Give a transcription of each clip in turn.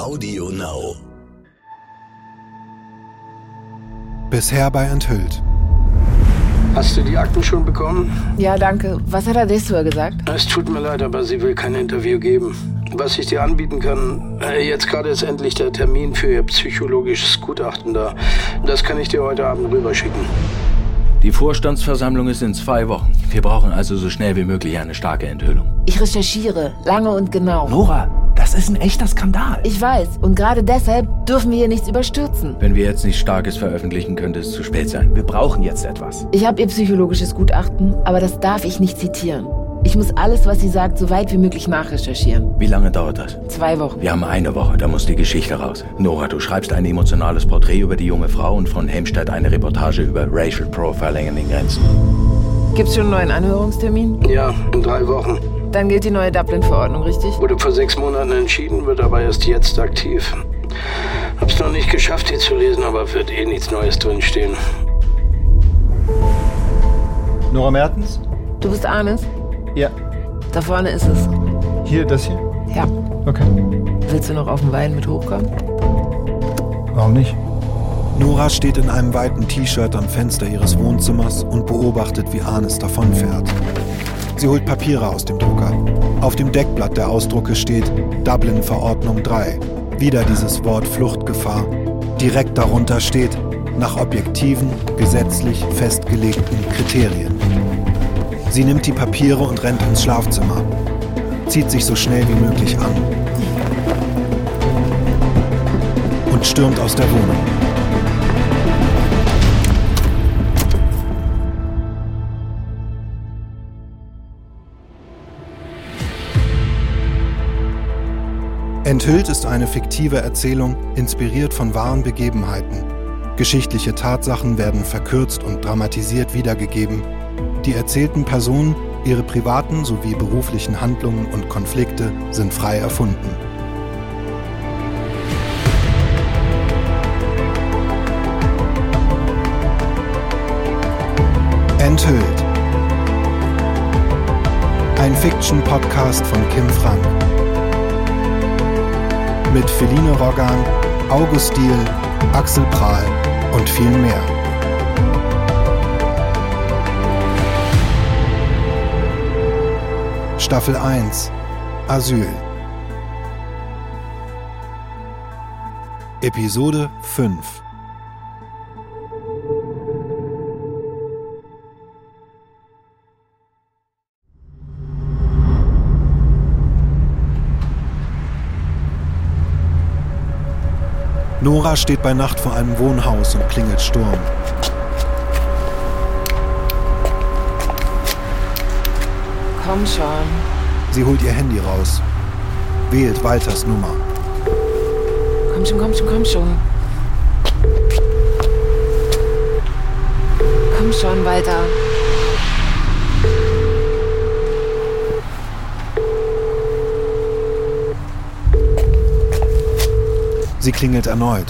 Audio Now. Bisher bei Enthüllt. Hast du die Akten schon bekommen? Ja, danke. Was hat Adessua gesagt? Es tut mir leid, aber sie will kein Interview geben. Was ich dir anbieten kann, äh, jetzt gerade ist endlich der Termin für ihr psychologisches Gutachten da. Das kann ich dir heute Abend rüberschicken. Die Vorstandsversammlung ist in zwei Wochen. Wir brauchen also so schnell wie möglich eine starke Enthüllung. Ich recherchiere, lange und genau. Nora, das ist ein echter Skandal. Ich weiß, und gerade deshalb dürfen wir hier nichts überstürzen. Wenn wir jetzt nichts Starkes veröffentlichen, könnte es zu spät sein. Wir brauchen jetzt etwas. Ich habe ihr psychologisches Gutachten, aber das darf ich nicht zitieren. Ich muss alles, was sie sagt, so weit wie möglich nachrecherchieren. Wie lange dauert das? Zwei Wochen. Wir haben eine Woche, da muss die Geschichte raus. Nora, du schreibst ein emotionales Porträt über die junge Frau und von Helmstedt eine Reportage über Racial Profiling in den Grenzen. Gibt's schon einen neuen Anhörungstermin? Ja, in drei Wochen. Dann gilt die neue Dublin-Verordnung, richtig? Wurde vor sechs Monaten entschieden, wird aber erst jetzt aktiv. Hab's noch nicht geschafft, die zu lesen, aber wird eh nichts Neues drinstehen. Nora Mertens? Du bist Arnes? Ja. Da vorne ist es. Hier, das hier? Ja. Okay. Willst du noch auf den Wein mit hochkommen? Warum nicht? Nora steht in einem weiten T-Shirt am Fenster ihres Wohnzimmers und beobachtet, wie Arnes davonfährt. Sie holt Papiere aus dem Drucker. Auf dem Deckblatt der Ausdrucke steht Dublin-Verordnung 3. Wieder dieses Wort Fluchtgefahr. Direkt darunter steht nach objektiven, gesetzlich festgelegten Kriterien. Sie nimmt die Papiere und rennt ins Schlafzimmer. Zieht sich so schnell wie möglich an. Und stürmt aus der Wohnung. Enthüllt ist eine fiktive Erzählung, inspiriert von wahren Begebenheiten. Geschichtliche Tatsachen werden verkürzt und dramatisiert wiedergegeben. Die erzählten Personen, ihre privaten sowie beruflichen Handlungen und Konflikte sind frei erfunden. Enthüllt. Ein Fiction-Podcast von Kim Frank. Mit Feline Roggan, August Diel, Axel Prahl und viel mehr. Staffel 1 Asyl Episode 5 Nora steht bei Nacht vor einem Wohnhaus und klingelt Sturm. Komm schon. Sie holt ihr Handy raus, wählt Walters Nummer. Komm schon, komm schon, komm schon. Komm schon, Walter. Sie klingelt erneut.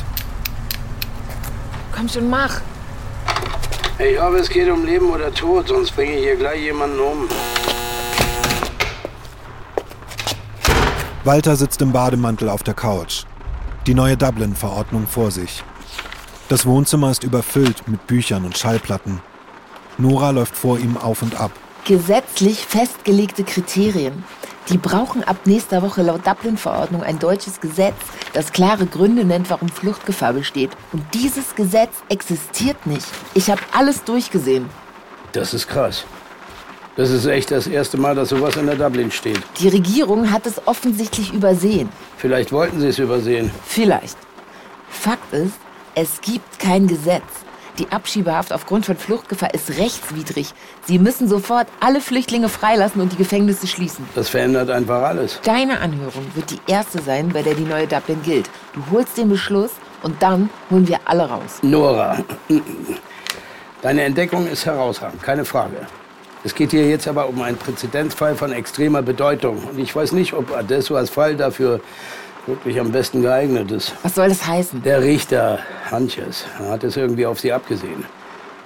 Komm schon, mach. Ich hoffe, es geht um Leben oder Tod, sonst bringe ich hier gleich jemanden um. Walter sitzt im Bademantel auf der Couch. Die neue Dublin-Verordnung vor sich. Das Wohnzimmer ist überfüllt mit Büchern und Schallplatten. Nora läuft vor ihm auf und ab. Gesetzlich festgelegte Kriterien. Die brauchen ab nächster Woche laut Dublin-Verordnung ein deutsches Gesetz, das klare Gründe nennt, warum Fluchtgefahr besteht. Und dieses Gesetz existiert nicht. Ich habe alles durchgesehen. Das ist krass. Das ist echt das erste Mal, dass sowas in der Dublin steht. Die Regierung hat es offensichtlich übersehen. Vielleicht wollten sie es übersehen. Vielleicht. Fakt ist, es gibt kein Gesetz. Die Abschiebehaft aufgrund von Fluchtgefahr ist rechtswidrig. Sie müssen sofort alle Flüchtlinge freilassen und die Gefängnisse schließen. Das verändert einfach alles. Deine Anhörung wird die erste sein, bei der die neue Dublin gilt. Du holst den Beschluss und dann holen wir alle raus. Nora, deine Entdeckung ist herausragend, keine Frage. Es geht hier jetzt aber um einen Präzedenzfall von extremer Bedeutung. Und ich weiß nicht, ob Adessuas Fall dafür wirklich am besten geeignet ist. Was soll das heißen? Der Richter Hanches hat es irgendwie auf sie abgesehen.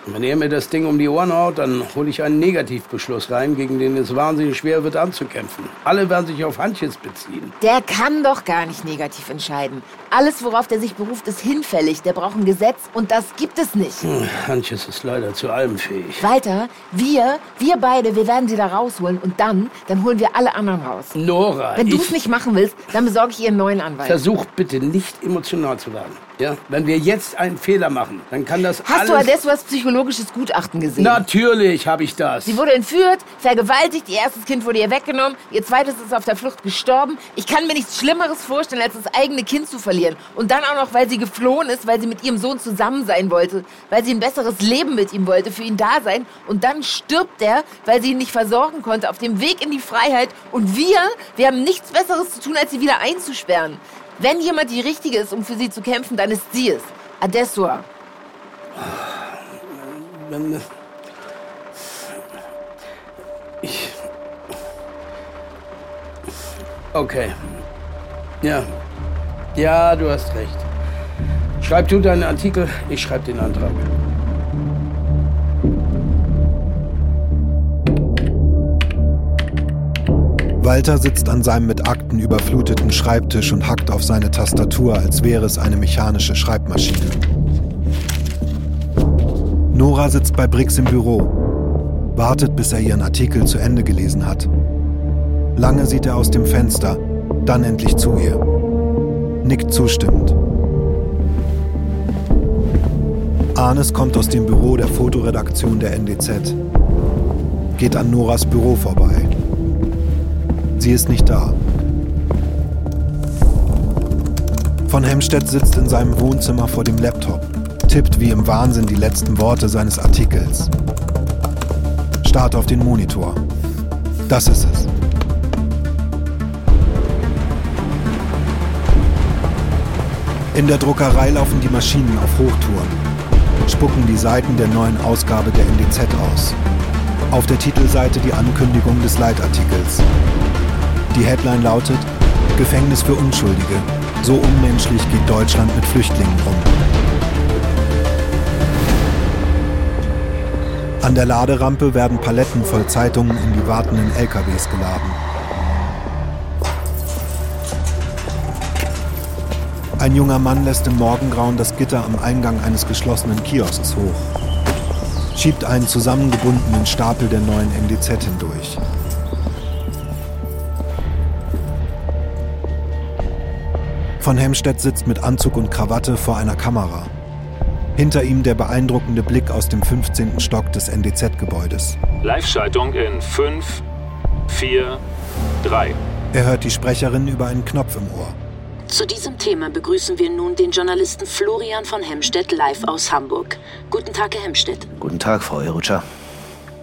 Wenn ihr mir das Ding um die Ohren haut, dann hole ich einen Negativbeschluss rein, gegen den es wahnsinnig schwer wird anzukämpfen. Alle werden sich auf Handjes beziehen. Der kann doch gar nicht negativ entscheiden. Alles, worauf der sich beruft, ist hinfällig. Der braucht ein Gesetz und das gibt es nicht. Hm, Handjes ist leider zu allem fähig. Walter, wir, wir beide, wir werden sie da rausholen und dann, dann holen wir alle anderen raus. Nora, Wenn du es nicht machen willst, dann besorge ich ihr einen neuen Anwalt. versuch bitte nicht emotional zu werden. Ja? Wenn wir jetzt einen Fehler machen, dann kann das Hast alles... du Adessuas psychologisches Gutachten gesehen? Natürlich habe ich das. Sie wurde entführt, vergewaltigt, ihr erstes Kind wurde ihr weggenommen, ihr zweites ist auf der Flucht gestorben. Ich kann mir nichts Schlimmeres vorstellen, als das eigene Kind zu verlieren. Und dann auch noch, weil sie geflohen ist, weil sie mit ihrem Sohn zusammen sein wollte, weil sie ein besseres Leben mit ihm wollte, für ihn da sein. Und dann stirbt er, weil sie ihn nicht versorgen konnte, auf dem Weg in die Freiheit. Und wir, wir haben nichts Besseres zu tun, als sie wieder einzusperren. Wenn jemand die Richtige ist, um für sie zu kämpfen, dann ist sie es. Adessua. Wenn, ich. Okay. Ja. Ja, du hast recht. Schreib du deinen Artikel, ich schreib den Antrag. Walter sitzt an seinem mit Akten überfluteten Schreibtisch und hackt auf seine Tastatur, als wäre es eine mechanische Schreibmaschine. Nora sitzt bei Briggs im Büro, wartet, bis er ihren Artikel zu Ende gelesen hat. Lange sieht er aus dem Fenster, dann endlich zu ihr. Nickt zustimmend. Arnes kommt aus dem Büro der Fotoredaktion der NDZ. Geht an Noras Büro vorbei. Sie ist nicht da. Von Hemstedt sitzt in seinem Wohnzimmer vor dem Laptop, tippt wie im Wahnsinn die letzten Worte seines Artikels. Start auf den Monitor. Das ist es. In der Druckerei laufen die Maschinen auf Hochtouren, spucken die Seiten der neuen Ausgabe der NDZ aus. Auf der Titelseite die Ankündigung des Leitartikels. Die Headline lautet Gefängnis für Unschuldige. So unmenschlich geht Deutschland mit Flüchtlingen um. An der Laderampe werden Paletten voll Zeitungen in die wartenden LKWs geladen. Ein junger Mann lässt im Morgengrauen das Gitter am Eingang eines geschlossenen Kiosks hoch. Schiebt einen zusammengebundenen Stapel der neuen NDZ hindurch. Von Hemstedt sitzt mit Anzug und Krawatte vor einer Kamera. Hinter ihm der beeindruckende Blick aus dem 15. Stock des NDZ-Gebäudes. Live-Schaltung in 5, 4, 3. Er hört die Sprecherin über einen Knopf im Ohr. Zu diesem Thema begrüßen wir nun den Journalisten Florian von Hemstedt live aus Hamburg. Guten Tag, Herr Hemstedt. Guten Tag, Frau Erutscher.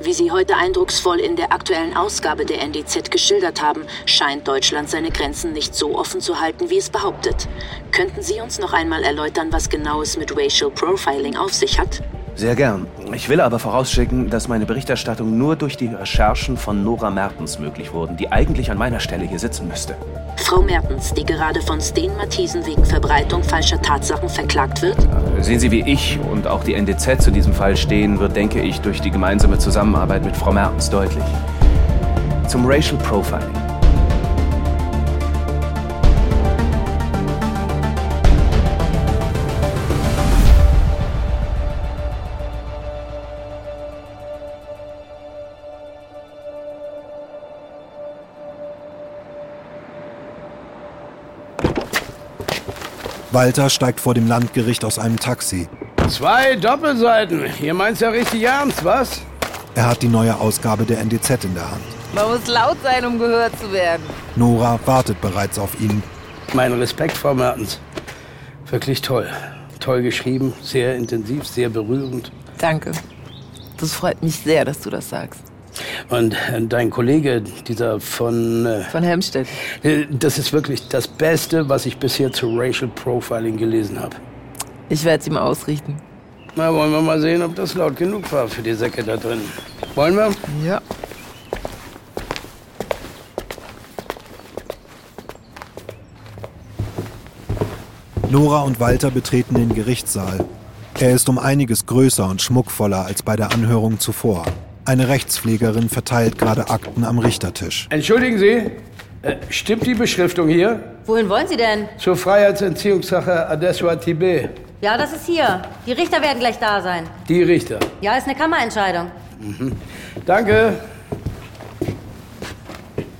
Wie Sie heute eindrucksvoll in der aktuellen Ausgabe der NDZ geschildert haben, scheint Deutschland seine Grenzen nicht so offen zu halten, wie es behauptet. Könnten Sie uns noch einmal erläutern, was genau es mit Racial Profiling auf sich hat? Sehr gern. Ich will aber vorausschicken, dass meine Berichterstattung nur durch die Recherchen von Nora Mertens möglich wurden, die eigentlich an meiner Stelle hier sitzen müsste. Frau Mertens, die gerade von Sten Matthiesen wegen Verbreitung falscher Tatsachen verklagt wird? Sehen Sie, wie ich und auch die NDZ zu diesem Fall stehen, wird, denke ich, durch die gemeinsame Zusammenarbeit mit Frau Mertens deutlich. Zum Racial Profiling. Walter steigt vor dem Landgericht aus einem Taxi. Zwei Doppelseiten. Ihr meint's ja richtig ernst, was? Er hat die neue Ausgabe der NDZ in der Hand. Man muss laut sein, um gehört zu werden. Nora wartet bereits auf ihn. Mein Respekt, Frau Mertens. Wirklich toll. Toll geschrieben, sehr intensiv, sehr berührend. Danke. Das freut mich sehr, dass du das sagst. Und äh, dein Kollege, dieser von... Äh, Von Hemstedt. äh, das ist wirklich das Beste, was ich bisher zu Racial Profiling gelesen habe. Ich werde es ihm ausrichten. Na, wollen wir mal sehen, ob das laut genug war für die Säcke da drin. Wollen wir? Ja. Nora und Walter betreten den Gerichtssaal. Er ist um einiges größer und schmuckvoller als bei der Anhörung zuvor. Eine Rechtspflegerin verteilt gerade Akten am Richtertisch. Entschuldigen Sie, äh, stimmt die Beschriftung hier? Wohin wollen Sie denn? Zur Freiheitsentziehungssache Adesua Tibet. Ja, das ist hier. Die Richter werden gleich da sein. Die Richter. Ja, ist eine Kammerentscheidung. Mhm. Danke.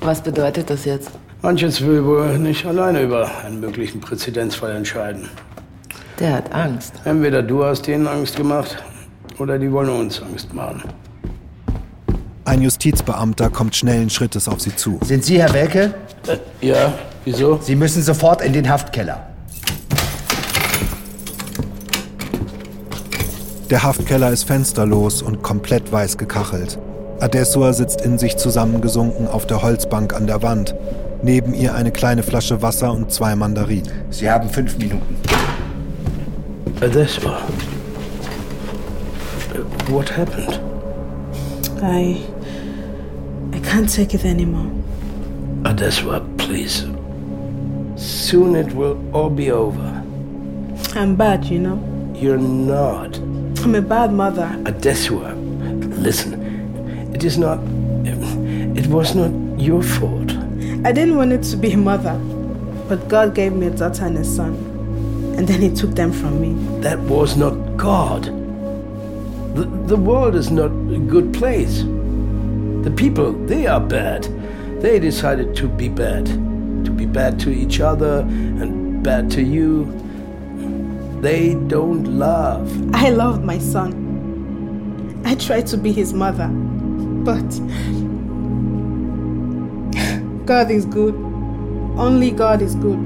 Was bedeutet das jetzt? Manches will wohl nicht alleine über einen möglichen Präzedenzfall entscheiden. Der hat Angst. Entweder du hast denen Angst gemacht oder die wollen uns Angst machen. Ein Justizbeamter kommt schnellen Schrittes auf sie zu. Sind Sie Herr Welke? Äh, ja, wieso? Sie müssen sofort in den Haftkeller. Der Haftkeller ist fensterlos und komplett weiß gekachelt. Adessua sitzt in sich zusammengesunken auf der Holzbank an der Wand. Neben ihr eine kleine Flasche Wasser und zwei Mandarinen. Sie haben fünf Minuten. Adessua. What happened? I. Can't take it anymore. Adessua, please. Soon it will all be over. I'm bad, you know. You're not. I'm a bad mother. Adessua, listen. It is not. It was not your fault. I didn't want it to be a mother, but God gave me a daughter and a son, and then He took them from me. That was not God. The, the world is not a good place. The people, they are bad. They decided to be bad. To be bad to each other and bad to you. They don't love. I loved my son. I tried to be his mother, but God is good. Only God is good.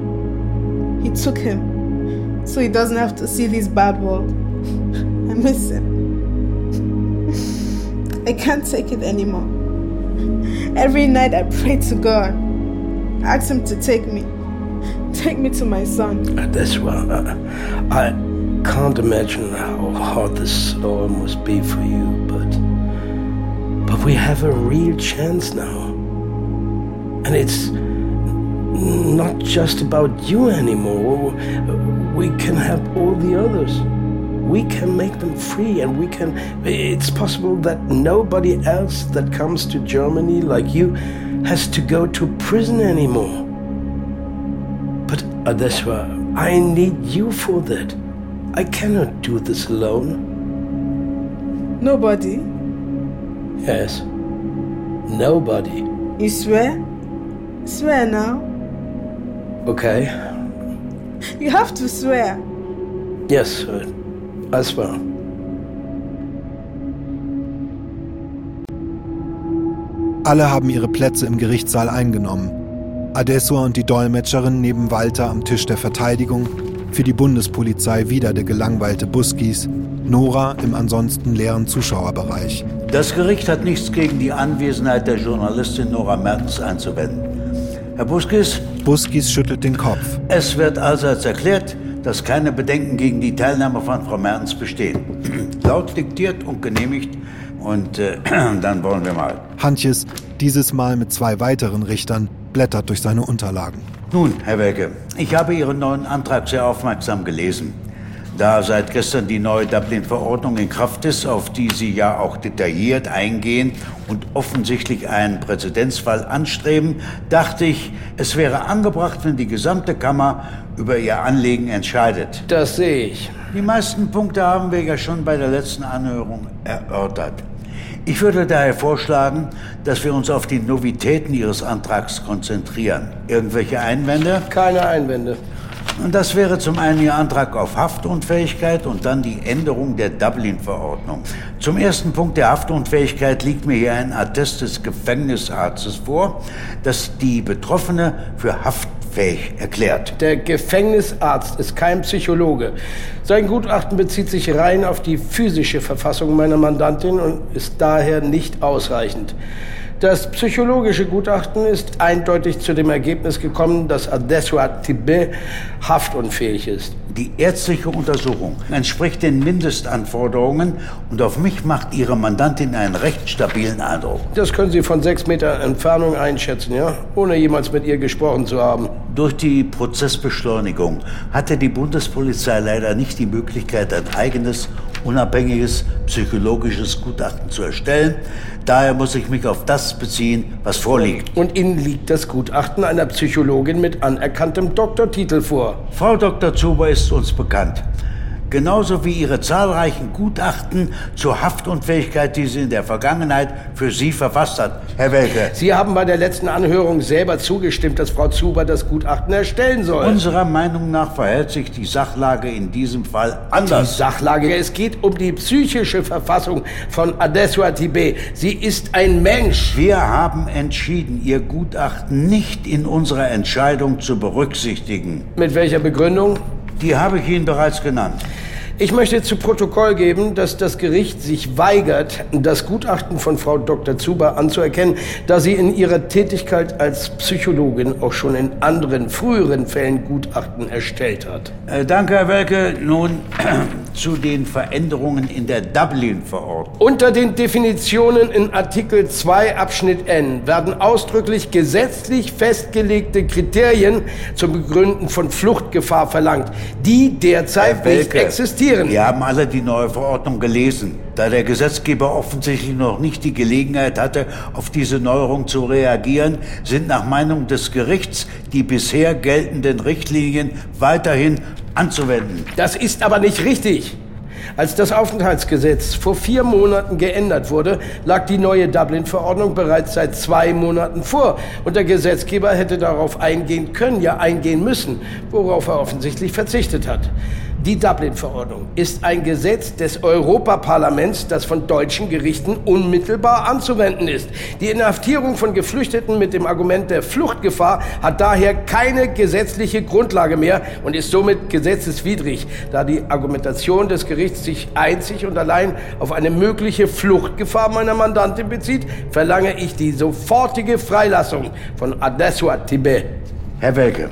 He took him so he doesn't have to see this bad world. I miss him. I can't take it anymore. Every night I pray to God, ask Him to take me, take me to my son. That's well. Uh, I can't imagine how hard this all must be for you, but but we have a real chance now, and it's not just about you anymore. We can help all the others we can make them free and we can it's possible that nobody else that comes to germany like you has to go to prison anymore. But adeswa i need you for that. I cannot do this alone. Nobody? Yes. Nobody. You swear? Swear now. Okay. You have to swear. Yes sir as well. Alle haben ihre Plätze im Gerichtssaal eingenommen. Adessua und die Dolmetscherin neben Walter am Tisch der Verteidigung, für die Bundespolizei wieder der gelangweilte Buskis, Nora im ansonsten leeren Zuschauerbereich. Das Gericht hat nichts gegen die Anwesenheit der Journalistin Nora Mertens einzuwenden. Herr Buskis? Buskis schüttelt den Kopf. Es wird allseits erklärt, dass keine Bedenken gegen die Teilnahme von Frau Mertens bestehen. Laut diktiert und genehmigt. Und äh, dann wollen wir mal. Hantjes, dieses Mal mit zwei weiteren Richtern, blättert durch seine Unterlagen. Nun, Herr Welke, ich habe Ihren neuen Antrag sehr aufmerksam gelesen. Da seit gestern die neue Dublin-Verordnung in Kraft ist, auf die Sie ja auch detailliert eingehen und offensichtlich einen Präzedenzfall anstreben, dachte ich, es wäre angebracht, wenn die gesamte Kammer über Ihr Anliegen entscheidet. Das sehe ich. Die meisten Punkte haben wir ja schon bei der letzten Anhörung erörtert. Ich würde daher vorschlagen, dass wir uns auf die Novitäten Ihres Antrags konzentrieren. Irgendwelche Einwände? Keine Einwände. Und das wäre zum einen Ihr Antrag auf Haftunfähigkeit und dann die Änderung der Dublin-Verordnung. Zum ersten Punkt der Haftunfähigkeit liegt mir hier ein Attest des Gefängnisarztes vor, das die Betroffene für haftfähig erklärt. Der Gefängnisarzt ist kein Psychologe. Sein Gutachten bezieht sich rein auf die physische Verfassung meiner Mandantin und ist daher nicht ausreichend. Das psychologische Gutachten ist eindeutig zu dem Ergebnis gekommen, dass Adesua Tibet haftunfähig ist. Die ärztliche Untersuchung entspricht den Mindestanforderungen und auf mich macht Ihre Mandantin einen recht stabilen Eindruck. Das können Sie von sechs Meter Entfernung einschätzen, ja? Ohne jemals mit ihr gesprochen zu haben. Durch die Prozessbeschleunigung hatte die Bundespolizei leider nicht die Möglichkeit, ein eigenes, unabhängiges psychologisches Gutachten zu erstellen. Daher muss ich mich auf das beziehen, was vorliegt. Und Ihnen liegt das Gutachten einer Psychologin mit anerkanntem Doktortitel vor. Frau Dr. Zuber ist uns bekannt. Genauso wie ihre zahlreichen Gutachten zur Haftunfähigkeit, die sie in der Vergangenheit für Sie verfasst hat. Herr Welke. Sie haben bei der letzten Anhörung selber zugestimmt, dass Frau Zuber das Gutachten erstellen soll. Unserer Meinung nach verhält sich die Sachlage in diesem Fall anders. Die Sachlage, es geht um die psychische Verfassung von Adesua Tibet. Sie ist ein Mensch. Wir haben entschieden, Ihr Gutachten nicht in unserer Entscheidung zu berücksichtigen. Mit welcher Begründung? Die habe ich Ihnen bereits genannt. Ich möchte zu Protokoll geben, dass das Gericht sich weigert, das Gutachten von Frau Dr. Zuber anzuerkennen, da sie in ihrer Tätigkeit als Psychologin auch schon in anderen früheren Fällen Gutachten erstellt hat. Äh, danke, Herr Welke. Nun zu den Veränderungen in der Dublin-Verordnung. Unter den Definitionen in Artikel 2 Abschnitt N werden ausdrücklich gesetzlich festgelegte Kriterien zum Begründen von Fluchtgefahr verlangt, die derzeit nicht existieren. Wir haben alle die neue Verordnung gelesen. Da der Gesetzgeber offensichtlich noch nicht die Gelegenheit hatte, auf diese Neuerung zu reagieren, sind nach Meinung des Gerichts die bisher geltenden Richtlinien weiterhin anzuwenden. Das ist aber nicht richtig. Als das Aufenthaltsgesetz vor vier Monaten geändert wurde, lag die neue Dublin-Verordnung bereits seit zwei Monaten vor. Und der Gesetzgeber hätte darauf eingehen können, ja eingehen müssen, worauf er offensichtlich verzichtet hat. Die Dublin-Verordnung ist ein Gesetz des Europaparlaments, das von deutschen Gerichten unmittelbar anzuwenden ist. Die Inhaftierung von Geflüchteten mit dem Argument der Fluchtgefahr hat daher keine gesetzliche Grundlage mehr und ist somit gesetzeswidrig, da die Argumentation des Gerichts sich einzig und allein auf eine mögliche Fluchtgefahr meiner Mandantin bezieht, verlange ich die sofortige Freilassung von Adesua Tibet. Herr Welke,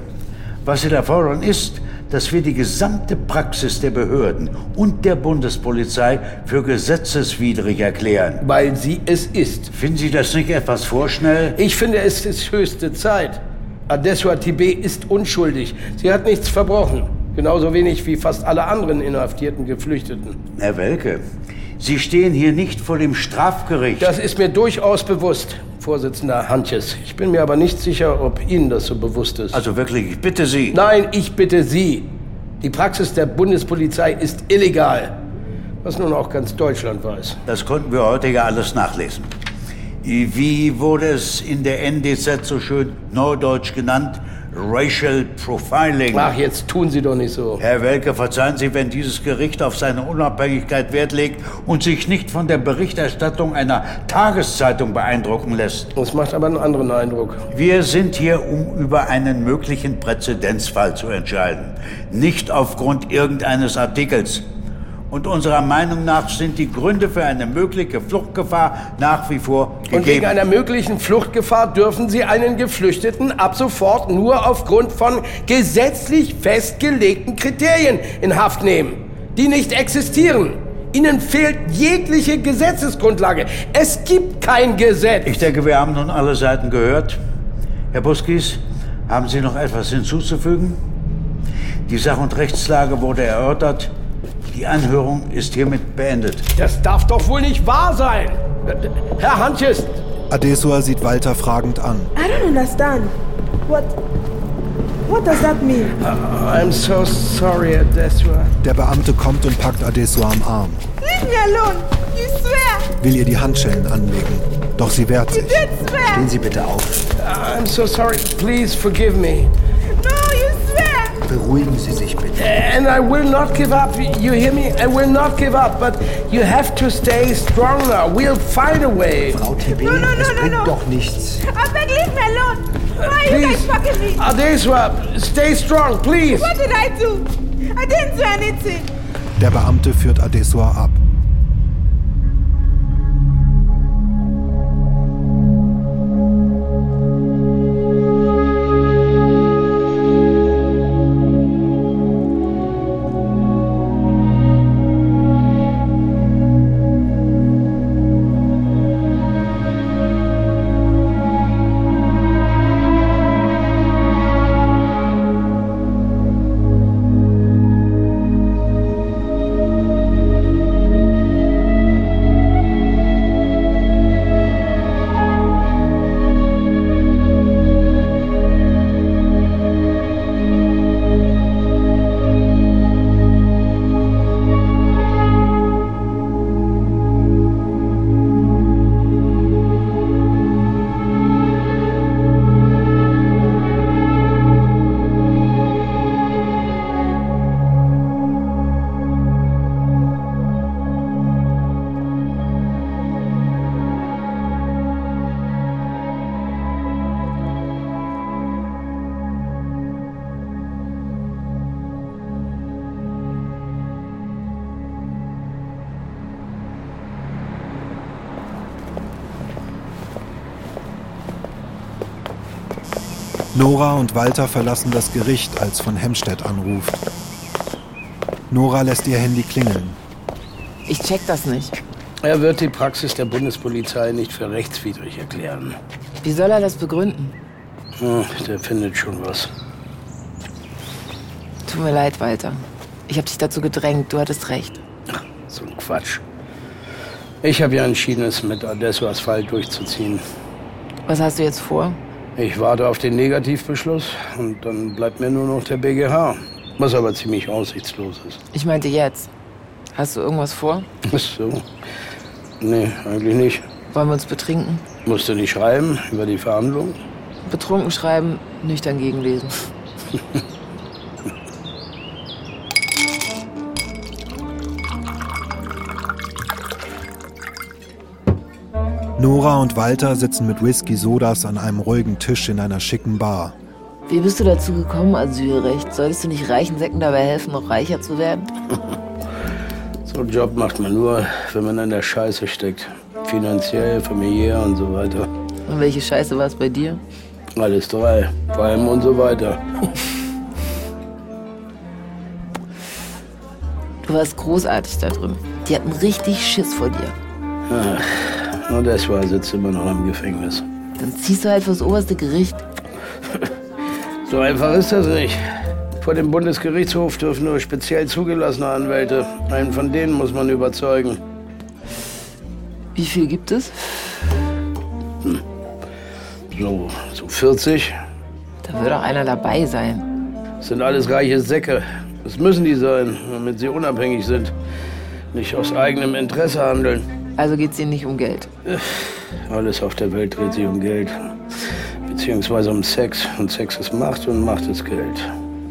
was Sie da fordern ist, dass wir die gesamte Praxis der Behörden und der Bundespolizei für gesetzeswidrig erklären. Weil sie es ist. Finden Sie das nicht etwas vorschnell? Ich finde, es ist höchste Zeit. Adesua Tibet ist unschuldig. Sie hat nichts verbrochen. Genauso wenig wie fast alle anderen inhaftierten Geflüchteten. Herr Welke, Sie stehen hier nicht vor dem Strafgericht. Das ist mir durchaus bewusst, Vorsitzender Hantjes. Ich bin mir aber nicht sicher, ob Ihnen das so bewusst ist. Also wirklich, ich bitte Sie. Nein, ich bitte Sie. Die Praxis der Bundespolizei ist illegal. Was nun auch ganz Deutschland weiß. Das konnten wir heute ja alles nachlesen. Wie wurde es in der NDZ so schön neudeutsch genannt? Racial Profiling. Ach, jetzt tun Sie doch nicht so. Herr Welke, verzeihen Sie, wenn dieses Gericht auf seine Unabhängigkeit Wert legt und sich nicht von der Berichterstattung einer Tageszeitung beeindrucken lässt. Das macht aber einen anderen Eindruck. Wir sind hier, um über einen möglichen Präzedenzfall zu entscheiden. Nicht aufgrund irgendeines Artikels. Und unserer Meinung nach sind die Gründe für eine mögliche Fluchtgefahr nach wie vor gegeben. Und wegen einer möglichen Fluchtgefahr dürfen Sie einen Geflüchteten ab sofort nur aufgrund von gesetzlich festgelegten Kriterien in Haft nehmen, die nicht existieren. Ihnen fehlt jegliche Gesetzesgrundlage. Es gibt kein Gesetz. Ich denke, wir haben nun alle Seiten gehört. Herr Buskis, haben Sie noch etwas hinzuzufügen? Die Sach- und Rechtslage wurde erörtert. Die Anhörung ist hiermit beendet. Das darf doch wohl nicht wahr sein. Herr Hantjes. Adesua sieht Walter fragend an. I don't understand. What. What does that mean? Uh, I'm so sorry, Adesua. Der Beamte kommt und packt Adesua am Arm. Leave me alone. You swear. Will ihr die Handschellen anlegen. Doch sie wehrt sich. You did swear. Stehen Sie bitte auf. Uh, I'm so sorry. Please forgive me. No. Beruhigen Sie sich bitte. And I will not give up. You hear me? I will not give up. But you have to stay strong now. We'll find a way. Frau Tibet, No, no, no, es no, bringt no. doch nichts. I beg, leave me alone. Why are you guys Please. fucking me? Adesua, stay strong, please. What did I do? I didn't do anything. Der Beamte führt Adesua ab. Nora und Walter verlassen das Gericht, als von Hemstedt anruft. Nora lässt ihr Handy klingeln. Ich check das nicht. Er wird die Praxis der Bundespolizei nicht für rechtswidrig erklären. Wie soll er das begründen? Hm, der findet schon was. Tut mir leid, Walter. Ich habe dich dazu gedrängt. Du hattest recht. So ein Quatsch. Ich habe ja entschieden, es mit Adesso Asphalt durchzuziehen. Was hast du jetzt vor? Ich warte auf den Negativbeschluss und dann bleibt mir nur noch der BGH. Was aber ziemlich aussichtslos ist. Ich meinte jetzt. Hast du irgendwas vor? Ach so. Nee, eigentlich nicht. Wollen wir uns betrinken? Musst du nicht schreiben über die Verhandlung? Betrunken schreiben, nüchtern gegenlesen. Nora und Walter sitzen mit Whisky-Sodas an einem ruhigen Tisch in einer schicken Bar. Wie bist du dazu gekommen, Asylrecht? Solltest du nicht reichen Säcken dabei helfen, noch reicher zu werden? So einen Job macht man nur, wenn man in der Scheiße steckt. Finanziell, familiär und so weiter. Und welche Scheiße war es bei dir? Alles drei. Vor allem und so weiter. Du warst großartig da drin. Die hatten richtig Schiss vor dir. Ach, nur deshalb sitzt immer noch im Gefängnis. Dann ziehst du halt fürs oberste Gericht. So einfach ist das nicht. Vor dem Bundesgerichtshof dürfen nur speziell zugelassene Anwälte. Einen von denen muss man überzeugen. Wie viel gibt es? Hm. So, so 40. Da wird auch einer dabei sein. Das sind alles reiche Säcke. Das müssen die sein, damit sie unabhängig sind. Nicht aus eigenem Interesse handeln. Also geht es ihnen nicht um Geld. Alles auf der Welt dreht sich um Geld. Beziehungsweise um Sex. Und Sex ist Macht und Macht ist Geld.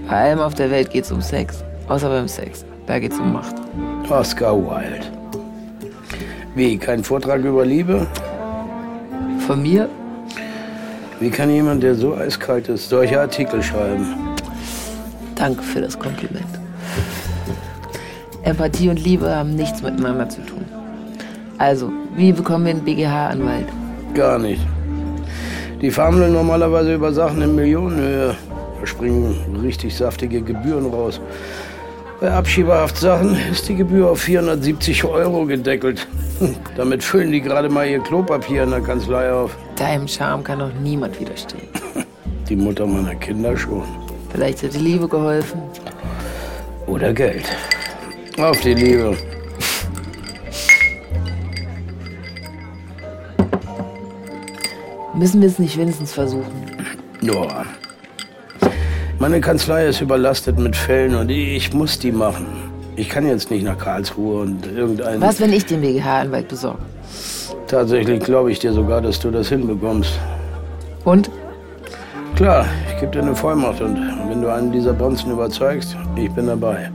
Vor allem auf der Welt geht es um Sex. Außer beim Sex. Da geht es um Macht. Oscar Wilde. Wie, kein Vortrag über Liebe? Von mir? Wie kann jemand, der so eiskalt ist, solche Artikel schreiben? Danke für das Kompliment. Empathie und Liebe haben nichts miteinander zu tun. Also, wie bekommen wir einen BGH-Anwalt? Gar nicht. Die verhandeln normalerweise über Sachen in Millionenhöhe. Da springen richtig saftige Gebühren raus. Bei Abschiebehaftsachen ist die Gebühr auf 470 Euro gedeckelt. Damit füllen die gerade mal ihr Klopapier in der Kanzlei auf. Deinem Charme kann doch niemand widerstehen. Die Mutter meiner Kinder schon. Vielleicht hat die Liebe geholfen. Oder Geld. Auf die Liebe. Müssen wir es nicht wenigstens versuchen? Ja. Meine Kanzlei ist überlastet mit Fällen und ich muss die machen. Ich kann jetzt nicht nach Karlsruhe und irgendein. Was, wenn ich den BGH-Anwalt besorge? Tatsächlich glaube ich dir sogar, dass du das hinbekommst. Und? Klar, ich gebe dir eine Vollmacht und wenn du einen dieser Bonzen überzeugst, ich bin dabei.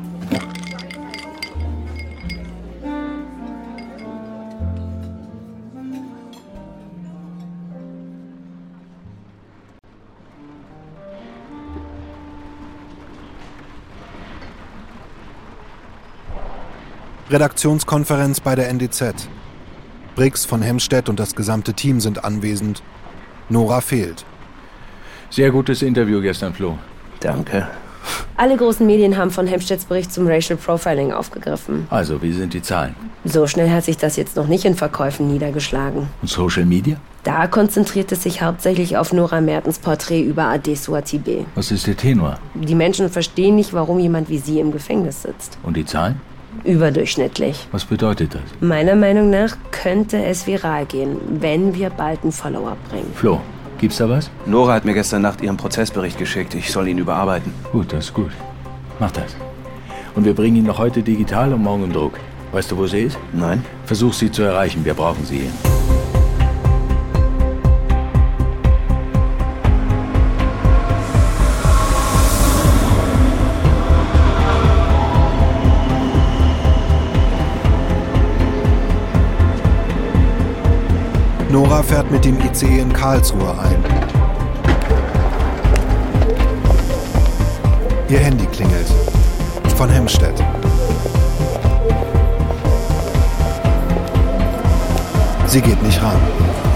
Redaktionskonferenz bei der NDZ. Briggs von Hemstedt und das gesamte Team sind anwesend. Nora fehlt. Sehr gutes Interview gestern, Flo. Danke. Alle großen Medien haben von Hemstedts Bericht zum Racial Profiling aufgegriffen. Also, wie sind die Zahlen? So schnell hat sich das jetzt noch nicht in Verkäufen niedergeschlagen. Und Social Media? Da konzentriert es sich hauptsächlich auf Nora Mertens Porträt über Adesua Tibet. Was ist der Tenor? Die Menschen verstehen nicht, warum jemand wie sie im Gefängnis sitzt. Und die Zahlen? Überdurchschnittlich. Was bedeutet das? Meiner Meinung nach könnte es viral gehen, wenn wir bald einen Follower bringen. Flo, gibt's da was? Nora hat mir gestern Nacht ihren Prozessbericht geschickt. Ich soll ihn überarbeiten. Gut, das ist gut. Mach das. Und wir bringen ihn noch heute digital und morgen im Druck. Weißt du, wo sie ist? Nein. Versuch sie zu erreichen. Wir brauchen sie hier. Nora fährt mit dem ICE in Karlsruhe ein. Ihr Handy klingelt. Von Hemstedt. Sie geht nicht ran.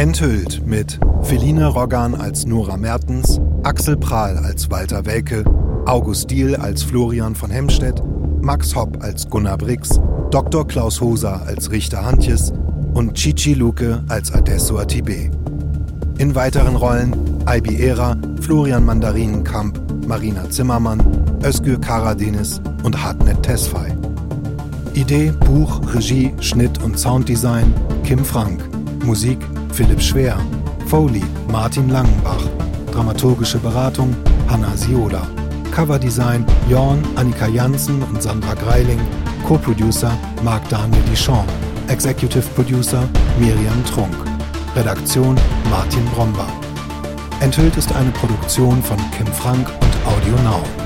Enthüllt mit Feline Roggan als Nora Mertens, Axel Prahl als Walter Welke, August Diehl als Florian von Hemstedt, Max Hopp als Gunnar Brix, Dr. Klaus Hoser als Richter Hantjes und Chichi Luke als Adesso Atibé. In weiteren Rollen Albi Era, Florian Mandarinenkamp, Marina Zimmermann, Özgür Karadeniz und Hartnett Tesfay. Idee, Buch, Regie, Schnitt und Sounddesign Kim Frank. Musik Philipp Schwer. Foley Martin Langenbach. Dramaturgische Beratung Hanna Siola. Coverdesign Jorn, Annika Janssen und Sandra Greiling. Co-Producer Marc Daniel Dichon. Executive Producer Miriam Trunk. Redaktion Martin Bromba. Enthüllt ist eine Produktion von Kim Frank und Audio Now.